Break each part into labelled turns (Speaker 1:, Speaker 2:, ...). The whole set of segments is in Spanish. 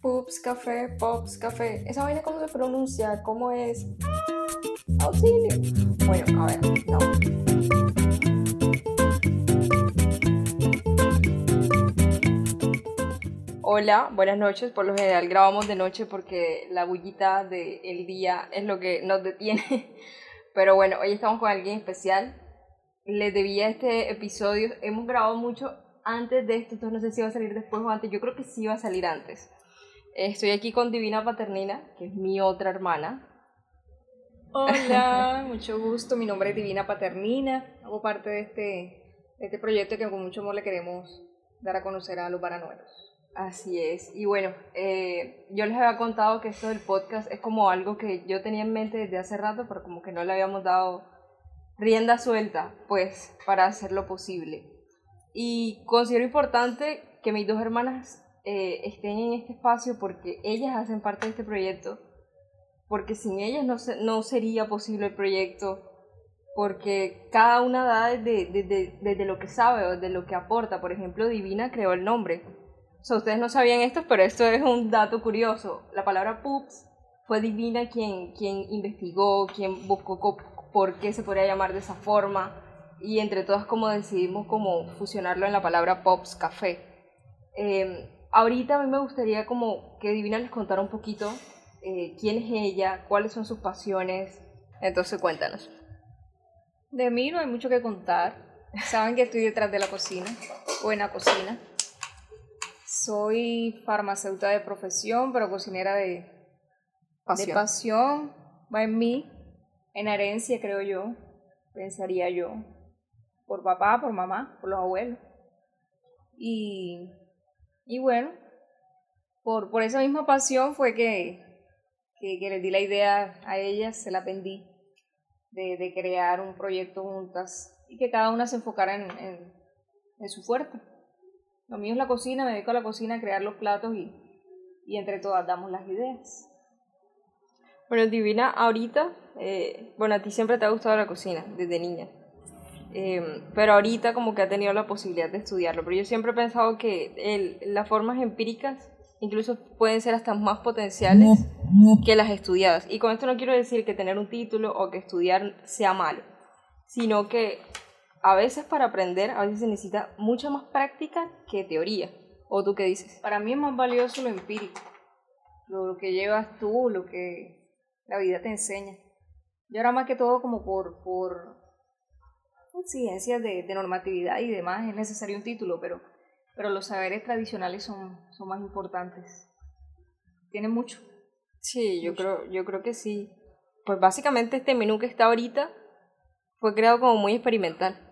Speaker 1: Pups, café, pops, café. ¿Esa vaina cómo se pronuncia? ¿Cómo es? Auxilio. Bueno, a ver, no. Hola, buenas noches. Por lo general grabamos de noche porque la bullita del día es lo que nos detiene. Pero bueno, hoy estamos con alguien especial. Les debía este episodio. Hemos grabado mucho antes de esto, entonces no sé si va a salir después o antes. Yo creo que sí va a salir antes. Estoy aquí con Divina Paternina, que es mi otra hermana.
Speaker 2: Hola, mucho gusto. Mi nombre es Divina Paternina. Hago parte de este, de este proyecto que con mucho amor le queremos dar a conocer a los baranuelos.
Speaker 1: Así es. Y bueno, eh, yo les había contado que esto del podcast es como algo que yo tenía en mente desde hace rato, pero como que no le habíamos dado rienda suelta, pues, para hacerlo posible. Y considero importante que mis dos hermanas eh, estén en este espacio porque ellas hacen parte de este proyecto, porque sin ellas no, se, no sería posible el proyecto, porque cada una da desde, desde, desde lo que sabe o desde lo que aporta. Por ejemplo, Divina creó el nombre. O sea, ustedes no sabían esto, pero esto es un dato curioso. La palabra pups fue Divina quien, quien investigó, quien buscó por qué se podría llamar de esa forma y entre todas como decidimos como fusionarlo en la palabra pops café. Eh, ahorita a mí me gustaría como que Divina les contara un poquito eh, quién es ella, cuáles son sus pasiones. Entonces cuéntanos.
Speaker 2: De mí no hay mucho que contar. Saben que estoy detrás de la cocina, buena cocina. Soy farmacéutica de profesión, pero cocinera de pasión. de pasión. Va en mí, en herencia creo yo, pensaría yo. Por papá, por mamá, por los abuelos. Y, y bueno, por, por esa misma pasión fue que, que, que les di la idea a ellas, se la vendí, de, de, crear un proyecto juntas y que cada una se enfocara en, en, en, su fuerte. Lo mío es la cocina, me dedico a la cocina, a crear los platos y, y entre todas damos las ideas.
Speaker 1: Bueno, Divina, ahorita, eh, bueno, a ti siempre te ha gustado la cocina, desde niña. Eh, pero ahorita como que ha tenido la posibilidad de estudiarlo. Pero yo siempre he pensado que el, las formas empíricas incluso pueden ser hasta más potenciales que las estudiadas. Y con esto no quiero decir que tener un título o que estudiar sea malo, sino que a veces para aprender, a veces se necesita mucha más práctica que teoría. ¿O tú qué dices?
Speaker 2: Para mí es más valioso lo empírico, lo, lo que llevas tú, lo que la vida te enseña. Yo ahora más que todo como por, por exigencias de, de, normatividad y demás es necesario un título, pero, pero los saberes tradicionales son, son más importantes. Tienen mucho.
Speaker 1: Sí, yo creo, yo creo que sí. Pues básicamente este menú que está ahorita fue creado como muy experimental.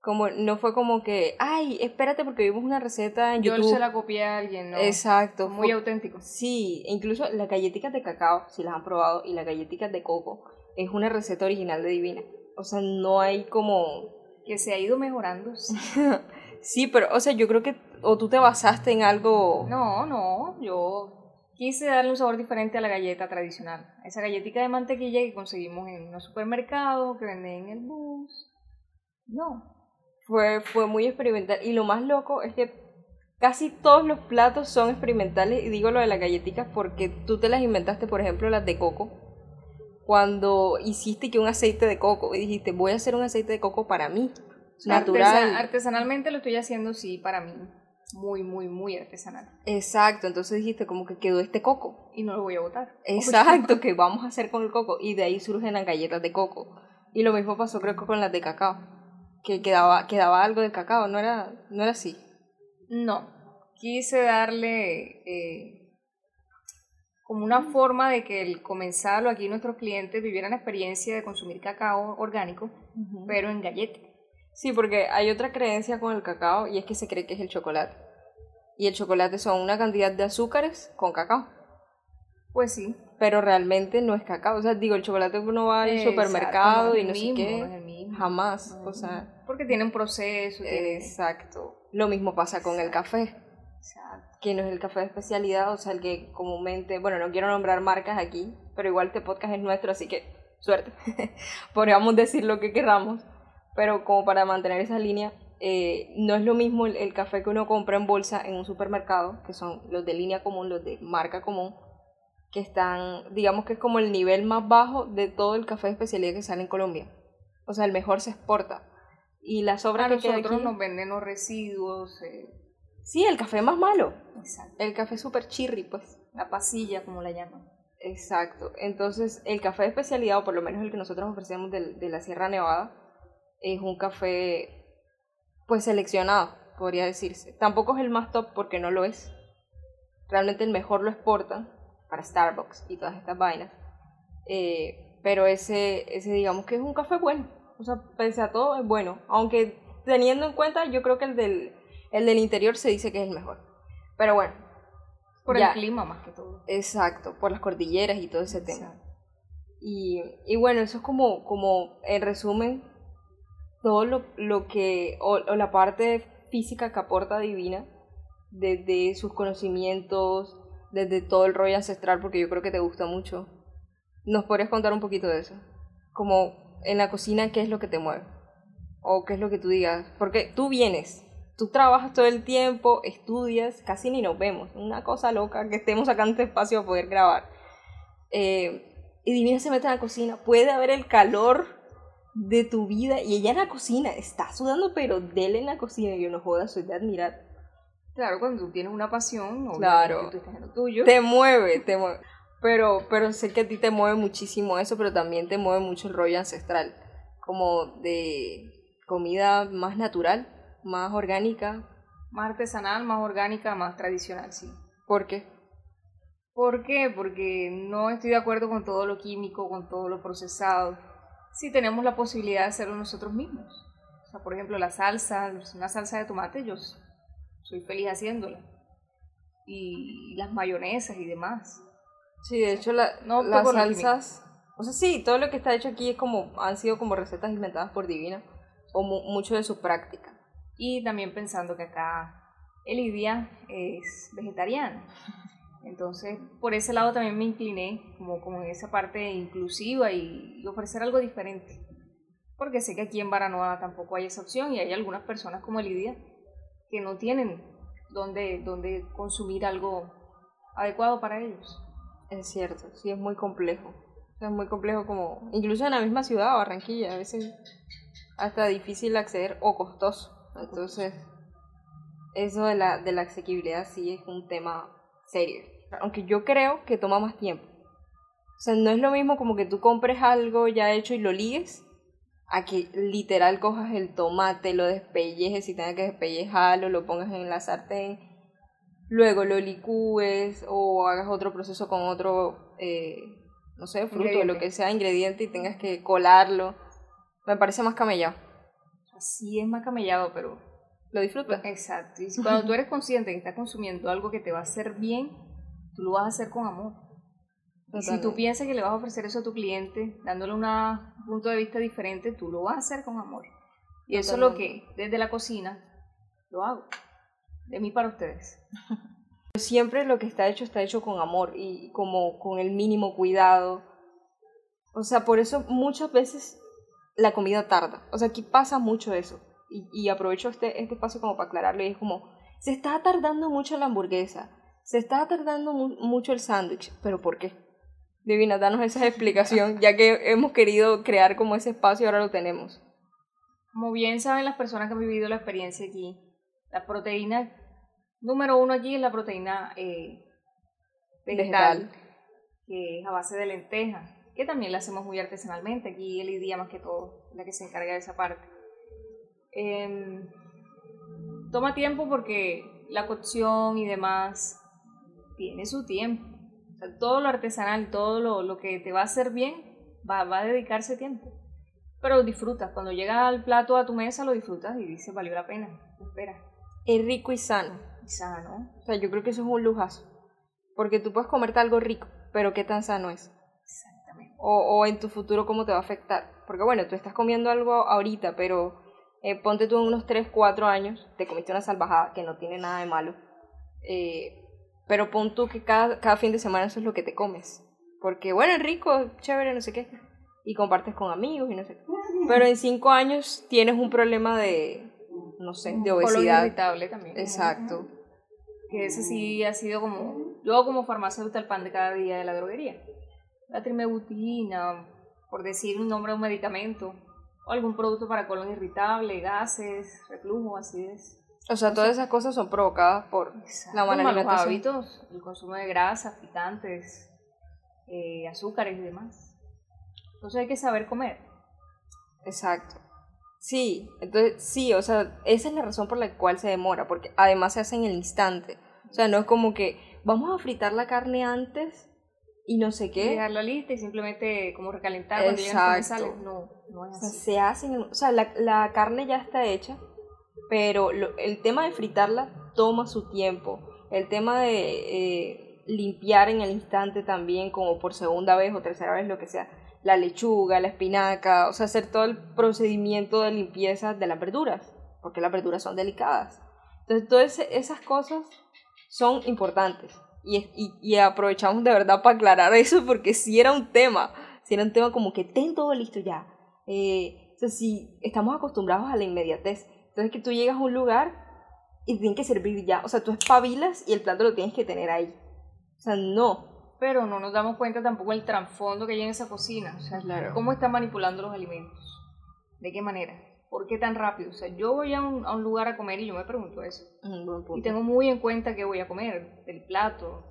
Speaker 1: Como, no fue como que, ay, espérate porque vimos una receta en YouTube.
Speaker 2: Yo se la copié a alguien, ¿no?
Speaker 1: Exacto.
Speaker 2: Muy fue, auténtico.
Speaker 1: Sí, incluso las galletitas de cacao, si las han probado, y las galletitas de coco, es una receta original de Divina. O sea, no hay como...
Speaker 2: Que se ha ido mejorando.
Speaker 1: sí, pero, o sea, yo creo que... O tú te basaste en algo...
Speaker 2: No, no, yo quise darle un sabor diferente a la galleta tradicional. Esa galletita de mantequilla que conseguimos en los supermercados, que venden en el bus. No.
Speaker 1: Fue, fue muy experimental. Y lo más loco es que casi todos los platos son experimentales. Y digo lo de las galletitas porque tú te las inventaste, por ejemplo, las de coco cuando hiciste que un aceite de coco y dijiste voy a hacer un aceite de coco para mí natural
Speaker 2: Artesan artesanalmente lo estoy haciendo sí para mí. Muy muy muy artesanal.
Speaker 1: Exacto entonces dijiste como que quedó este coco.
Speaker 2: Y no lo voy a botar.
Speaker 1: Exacto que vamos a hacer con el coco. Y de ahí surgen las galletas de coco. Y lo mismo pasó creo que con las de cacao que quedaba quedaba algo de cacao no era no era así
Speaker 2: no. Quise darle eh, como una forma de que el comensal o aquí nuestros clientes vivieran la experiencia de consumir cacao orgánico, uh -huh. pero en galleta.
Speaker 1: Sí, porque hay otra creencia con el cacao y es que se cree que es el chocolate. Y el chocolate son una cantidad de azúcares con cacao.
Speaker 2: Pues sí.
Speaker 1: Pero realmente no es cacao. O sea, digo, el chocolate uno va al Exacto, supermercado y no
Speaker 2: mismo,
Speaker 1: sé qué. Jamás.
Speaker 2: No
Speaker 1: o sea.
Speaker 2: Porque tiene un proceso. Tiene...
Speaker 1: Exacto. Lo mismo pasa con el café.
Speaker 2: Exacto
Speaker 1: que no es el café de especialidad, o sea, el que comúnmente, bueno, no quiero nombrar marcas aquí, pero igual este podcast es nuestro, así que suerte. Podríamos decir lo que queramos, pero como para mantener esa línea, eh, no es lo mismo el, café que uno compra en bolsa en un supermercado, que son los de línea común, los de marca común, que están, digamos que es como el nivel más bajo de todo el café de especialidad que sale en Colombia. O sea, el mejor se exporta. Y la sobra
Speaker 2: que nosotros nos venden los residuos. Eh.
Speaker 1: Sí, el café más malo. Exacto. El café super chirri, pues.
Speaker 2: La pasilla, como la llaman.
Speaker 1: Exacto. Entonces, el café de especialidad, o por lo menos el que nosotros ofrecemos de, de la Sierra Nevada, es un café pues seleccionado, podría decirse. Tampoco es el más top porque no lo es. Realmente el mejor lo exportan para Starbucks y todas estas vainas. Eh, pero ese, ese digamos que es un café bueno. O sea, pese a todo es bueno. Aunque teniendo en cuenta, yo creo que el del, el del interior se dice que es el mejor. Pero bueno.
Speaker 2: Por el clima más que todo.
Speaker 1: Exacto, por las cordilleras y todo ese tema. Y, y bueno, eso es como, como en resumen todo lo, lo que, o, la parte física que aporta Divina, desde sus conocimientos, desde todo el rollo ancestral, porque yo creo que te gusta mucho. ¿Nos podrías contar un poquito de eso? Como en la cocina, ¿qué es lo que te mueve? O qué es lo que tú digas. Porque tú vienes, tú trabajas todo el tiempo, estudias, casi ni nos vemos. Una cosa loca que estemos acá en este espacio a poder grabar. Eh, y Divina se mete en la cocina. Puede haber el calor de tu vida y ella en la cocina, está sudando, pero dele en la cocina, y yo no jodas, soy de admirar.
Speaker 2: Claro, cuando tú tienes una pasión,
Speaker 1: claro,
Speaker 2: tú estás en lo tuyo.
Speaker 1: Te mueve, te mueve. Pero, pero sé que a ti te mueve muchísimo eso, pero también te mueve mucho el rollo ancestral, como de comida más natural, más orgánica.
Speaker 2: Más artesanal, más orgánica, más tradicional, sí.
Speaker 1: ¿Por qué?
Speaker 2: ¿Por qué? Porque no estoy de acuerdo con todo lo químico, con todo lo procesado si tenemos la posibilidad de hacerlo nosotros mismos. O sea, por ejemplo, la salsa, una salsa de tomate, yo soy feliz haciéndola. Y las mayonesas y demás.
Speaker 1: Sí, de hecho, la, no, las salsas. O sea, sí, todo lo que está hecho aquí es como, han sido como recetas inventadas por Divina, o mucho de su práctica.
Speaker 2: Y también pensando que acá Elidia es vegetariana. Entonces, por ese lado también me incliné, como, como en esa parte inclusiva y, ofrecer algo diferente. Porque sé que aquí en Baranoa tampoco hay esa opción y hay algunas personas como Lidia que no tienen donde, donde consumir algo adecuado para ellos.
Speaker 1: Es cierto, sí, es muy complejo. Es muy complejo como, incluso en la misma ciudad, Barranquilla, a veces hasta difícil acceder o costoso. Entonces, eso de la, de la asequibilidad sí es un tema serio aunque yo creo que toma más tiempo. O sea, no es lo mismo como que tú compres algo ya hecho y lo ligues, a que literal cojas el tomate, lo despellejes y tengas que despellejarlo, lo pongas en la sartén, luego lo licúes o hagas otro proceso con otro, eh, no sé, fruto, o lo que sea, ingrediente y tengas que colarlo. Me parece más camellado.
Speaker 2: Así es más camellado, pero
Speaker 1: lo disfrutas.
Speaker 2: Exacto. Y cuando tú eres consciente que estás consumiendo algo que te va a hacer bien, tú lo vas a hacer con amor. si tú piensas que le vas a ofrecer eso a tu cliente, dándole un punto de vista diferente, tú lo vas a hacer con amor. Y eso es lo que desde la cocina lo hago. De mí para ustedes.
Speaker 1: Siempre lo que está hecho está hecho con amor y como con el mínimo cuidado. O sea, por eso muchas veces la comida tarda. O sea, aquí pasa mucho eso. Y, y aprovecho este, este espacio como para aclararlo. Y es como, se está tardando mucho la hamburguesa se está tardando mucho el sándwich, pero ¿por qué? Divina, danos esa explicación, ya que hemos querido crear como ese espacio, ahora lo tenemos.
Speaker 2: Como bien saben las personas que han vivido la experiencia aquí, la proteína número uno allí es la proteína eh, vegetal, que es a base de lenteja, que también la hacemos muy artesanalmente. Aquí el día más que todo, la que se encarga de esa parte. Em, toma tiempo porque la cocción y demás tiene su tiempo. todo lo artesanal, todo lo, lo, que te va a hacer bien, va, va, a dedicarse tiempo. Pero disfrutas, cuando llega al plato a tu mesa lo disfrutas y dices, valió la pena, espera.
Speaker 1: Es rico y sano.
Speaker 2: Y sano.
Speaker 1: O sea, yo creo que eso es un lujazo. Porque tú puedes comerte algo rico, pero ¿qué tan sano es? O, o en tu futuro, ¿cómo te va a afectar? Porque bueno, tú estás comiendo algo ahorita, pero eh, ponte tú en unos 3, 4 años, te comiste una salvajada que no tiene nada de malo. Eh, pero pon tú que cada, cada fin de semana eso es lo que te comes. Porque, bueno, es rico, chévere, no sé qué. Y compartes con amigos y no sé qué. Pero en cinco años tienes un problema de, no sé, de obesidad.
Speaker 2: irritable también.
Speaker 1: Exacto.
Speaker 2: Que ese sí ha sido como, yo como farmacéutica el pan de cada día de la droguería. La trimebutina, por decir un nombre de un medicamento, o algún producto para colon irritable, gases, reflujo, acidez.
Speaker 1: O sea, todas esas cosas son provocadas por
Speaker 2: la mala malos hábitos, el consumo de grasas, picantes, eh, azúcares y demás. Entonces hay que saber comer.
Speaker 1: Exacto. Sí, entonces sí, o sea, esa es la razón por la cual se demora, porque además se hace en el instante. O sea, no es como que vamos a fritar la carne antes y no sé qué.
Speaker 2: Dejarla lista y simplemente como recalentar cuando Exacto. No, no es así.
Speaker 1: se hacen, o sea, la, la carne ya está hecha, pero el tema de fritarla toma su tiempo. El tema de eh, limpiar en el instante también, como por segunda vez o tercera vez, lo que sea, la lechuga, la espinaca, o sea, hacer todo el procedimiento de limpieza de las verduras, porque las verduras son delicadas. Entonces, todas esas cosas son importantes. Y, y, aprovechamos de verdad para aclarar eso, porque si era un tema, si era un tema como que ten todo listo ya. Eh, o sea, si estamos acostumbrados a la inmediatez, entonces que tú llegas a un lugar y tienen que servir ya, o sea, tú espabilas y el plato lo tienes que tener ahí. O sea, no,
Speaker 2: pero no nos damos cuenta tampoco del trasfondo que hay en esa cocina. O sea, claro. cómo están manipulando los alimentos. ¿De qué manera? ¿Por qué tan rápido? O sea, yo voy a un, a un lugar a comer y yo me pregunto eso. y tengo muy en cuenta qué voy a comer, del plato.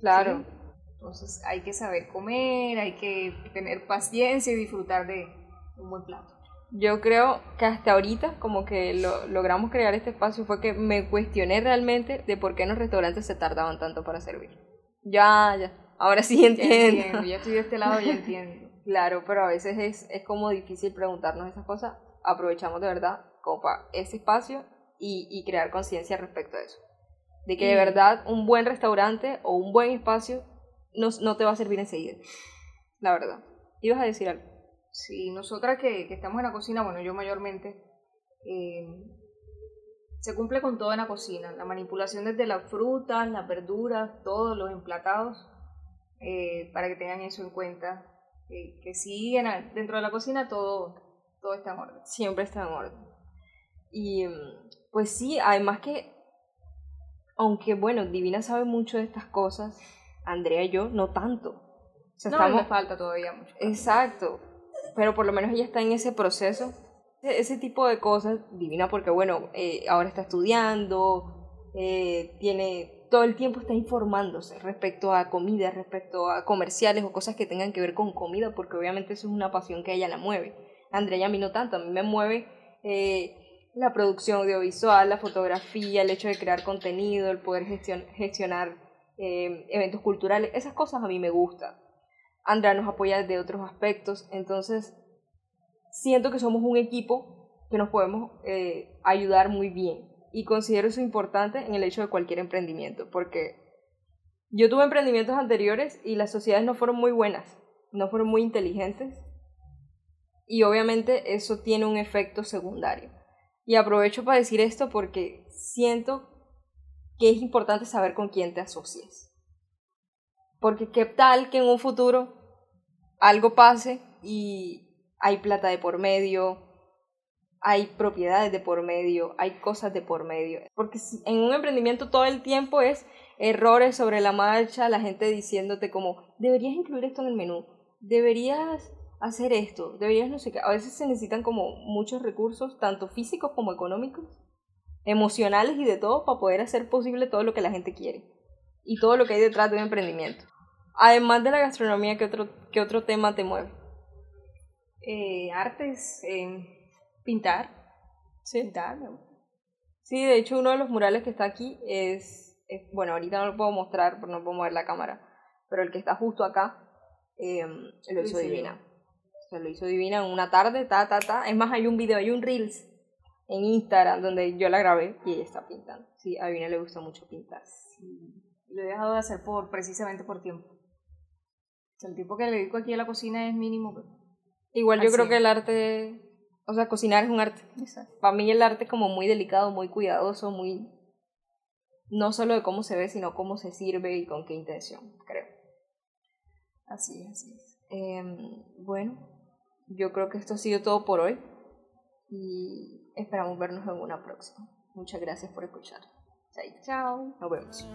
Speaker 1: Claro.
Speaker 2: Entonces hay que saber comer, hay que tener paciencia y disfrutar de un buen plato.
Speaker 1: Yo creo que hasta ahorita, como que lo, logramos crear este espacio, fue que me cuestioné realmente de por qué en los restaurantes se tardaban tanto para servir. Ya, ya. Ahora sí entiendo.
Speaker 2: Ya, estoy de este lado, ya entiendo.
Speaker 1: claro, pero a veces es, es como difícil preguntarnos esas cosas. Aprovechamos de verdad como para ese espacio y, y crear conciencia respecto a eso. De que de verdad un buen restaurante o un buen espacio no, no te va a servir enseguida. La verdad. ¿Ibas a decir algo?
Speaker 2: Sí, nosotras que, que estamos en la cocina, bueno, yo mayormente, eh, se cumple con todo en la cocina, la manipulación desde las frutas, las verduras, todos los emplatados, eh, para que tengan eso en cuenta, que, que sí, dentro de la cocina todo, todo está en orden.
Speaker 1: Siempre está en orden. Y pues sí, además que, aunque bueno, Divina sabe mucho de estas cosas, Andrea y yo no tanto.
Speaker 2: O sea, no, me falta todavía mucho.
Speaker 1: Exacto, pero por lo menos ella está en ese proceso ese tipo de cosas, divina porque bueno, eh, ahora está estudiando, eh, tiene todo el tiempo está informándose respecto a comida, respecto a comerciales o cosas que tengan que ver con comida, porque obviamente eso es una pasión que a ella la mueve. Andrea a mí no tanto, a mí me mueve eh, la producción audiovisual, la fotografía, el hecho de crear contenido, el poder gestionar eventos culturales, esas cosas a mí me gustan. Andrea nos apoya de otros aspectos, entonces siento que somos un equipo que nos podemos eh, ayudar muy bien. Y considero eso importante en el hecho de cualquier emprendimiento, porque yo tuve emprendimientos anteriores y las sociedades no fueron muy buenas, no fueron muy inteligentes. Y obviamente eso tiene un efecto secundario. Y aprovecho para decir esto porque siento que es importante saber con quién te asocies. Porque qué tal que en un futuro algo pase y hay plata de por medio, hay propiedades de por medio, hay cosas de por medio. Porque en un emprendimiento todo el tiempo es errores sobre la marcha, la gente diciéndote como, deberías incluir esto en el menú, deberías hacer esto, deberías no sé qué. A veces se necesitan como muchos recursos, tanto físicos como económicos, emocionales y de todo, para poder hacer posible todo lo que la gente quiere y todo lo que hay detrás de un emprendimiento. Además de la gastronomía, ¿qué otro, qué otro tema te mueve?
Speaker 2: eh, artes, en pintar.
Speaker 1: Sí. Pintar. Sí, de hecho uno de los murales que está aquí es, bueno, ahorita no lo puedo mostrar porque no puedo mover la cámara, pero el que está justo acá eh, lo hizo Divina. O lo hizo Divina en una tarde, ta, ta, ta. Es más, hay un video, hay un Reels en Instagram donde yo la grabé y ella está pintando. Sí, a Divina le gusta mucho pintar.
Speaker 2: Sí. Lo he dejado de hacer por, precisamente por tiempo. el tiempo que le dedico aquí a la cocina es mínimo.
Speaker 1: Igual yo creo que el arte, o sea, cocinar es un arte. Para mí el arte es como muy delicado, muy cuidadoso, muy... No solo de cómo se ve, sino cómo se sirve y con qué intención, creo.
Speaker 2: Así es, así es.
Speaker 1: Em, bueno, yo creo que esto ha sido todo por hoy y esperamos vernos en una próxima. Muchas gracias por escuchar. Chao. Chao. Nos vemos.